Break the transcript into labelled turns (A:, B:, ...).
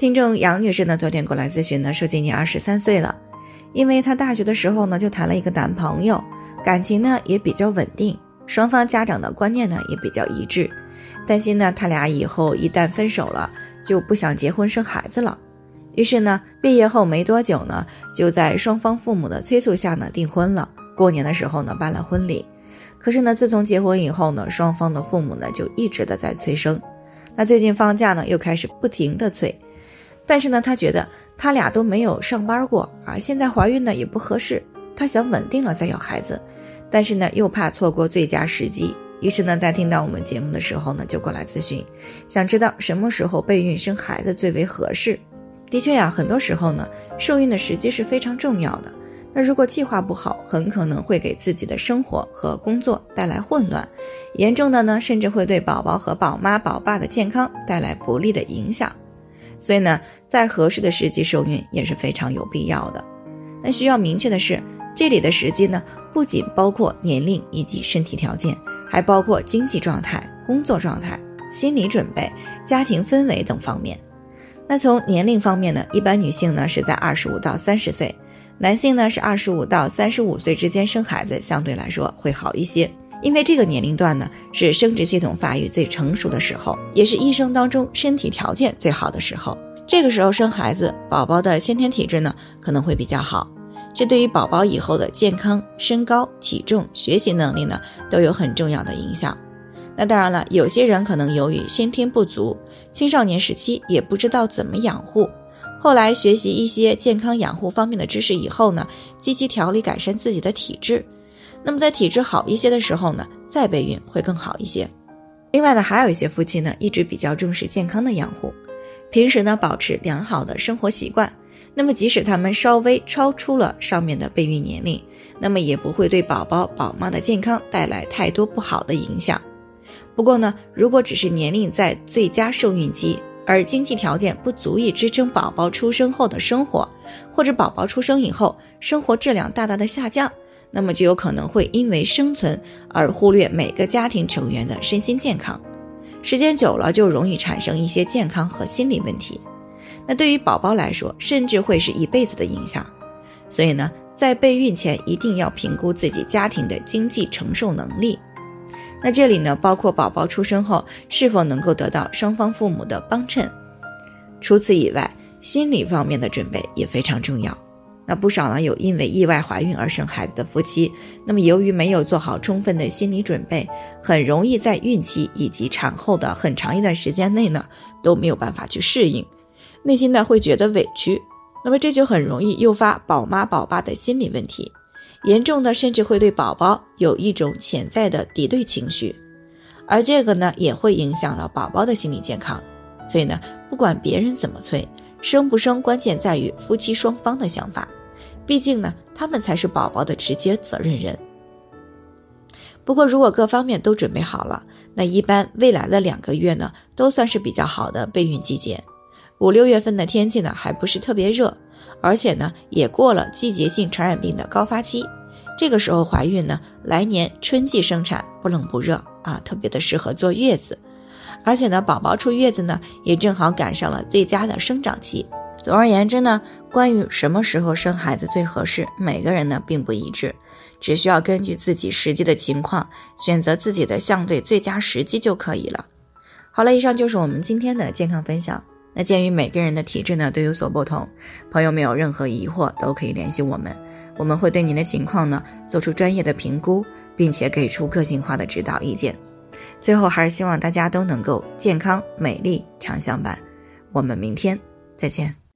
A: 听众杨女士呢，昨天过来咨询呢，说今年二十三岁了，因为她大学的时候呢就谈了一个男朋友，感情呢也比较稳定，双方家长的观念呢也比较一致，担心呢他俩以后一旦分手了就不想结婚生孩子了，于是呢毕业后没多久呢就在双方父母的催促下呢订婚了，过年的时候呢办了婚礼，可是呢自从结婚以后呢双方的父母呢就一直的在催生，那最近放假呢又开始不停的催。但是呢，她觉得他俩都没有上班过啊，现在怀孕呢也不合适，她想稳定了再要孩子，但是呢又怕错过最佳时机，于是呢在听到我们节目的时候呢就过来咨询，想知道什么时候备孕生孩子最为合适。的确呀，很多时候呢受孕的时机是非常重要的，那如果计划不好，很可能会给自己的生活和工作带来混乱，严重的呢甚至会对宝宝和宝妈宝爸的健康带来不利的影响。所以呢，在合适的时机受孕也是非常有必要的。那需要明确的是，这里的时机呢，不仅包括年龄以及身体条件，还包括经济状态、工作状态、心理准备、家庭氛围等方面。那从年龄方面呢，一般女性呢是在二十五到三十岁，男性呢是二十五到三十五岁之间生孩子，相对来说会好一些。因为这个年龄段呢，是生殖系统发育最成熟的时候，也是一生当中身体条件最好的时候。这个时候生孩子，宝宝的先天体质呢可能会比较好，这对于宝宝以后的健康、身高、体重、学习能力呢都有很重要的影响。那当然了，有些人可能由于先天不足，青少年时期也不知道怎么养护，后来学习一些健康养护方面的知识以后呢，积极调理改善自己的体质。那么在体质好一些的时候呢，再备孕会更好一些。另外呢，还有一些夫妻呢，一直比较重视健康的养护，平时呢保持良好的生活习惯。那么即使他们稍微超出了上面的备孕年龄，那么也不会对宝宝宝妈的健康带来太多不好的影响。不过呢，如果只是年龄在最佳受孕期，而经济条件不足以支撑宝宝出生后的生活，或者宝宝出生以后生活质量大大的下降。那么就有可能会因为生存而忽略每个家庭成员的身心健康，时间久了就容易产生一些健康和心理问题。那对于宝宝来说，甚至会是一辈子的影响。所以呢，在备孕前一定要评估自己家庭的经济承受能力。那这里呢，包括宝宝出生后是否能够得到双方父母的帮衬。除此以外，心理方面的准备也非常重要。那不少呢，有因为意外怀孕而生孩子的夫妻，那么由于没有做好充分的心理准备，很容易在孕期以及产后的很长一段时间内呢，都没有办法去适应，内心呢会觉得委屈，那么这就很容易诱发宝妈宝爸的心理问题，严重的甚至会对宝宝有一种潜在的敌对情绪，而这个呢也会影响到宝宝的心理健康，所以呢，不管别人怎么催，生不生关键在于夫妻双方的想法。毕竟呢，他们才是宝宝的直接责任人。不过，如果各方面都准备好了，那一般未来的两个月呢，都算是比较好的备孕季节。五六月份的天气呢，还不是特别热，而且呢，也过了季节性传染病的高发期。这个时候怀孕呢，来年春季生产，不冷不热啊，特别的适合坐月子。而且呢，宝宝出月子呢，也正好赶上了最佳的生长期。总而言之呢，关于什么时候生孩子最合适，每个人呢并不一致，只需要根据自己实际的情况选择自己的相对最佳时机就可以了。好了，以上就是我们今天的健康分享。那鉴于每个人的体质呢都有所不同，朋友们有任何疑惑都可以联系我们，我们会对您的情况呢做出专业的评估，并且给出个性化的指导意见。最后还是希望大家都能够健康美丽常相伴。我们明天再见。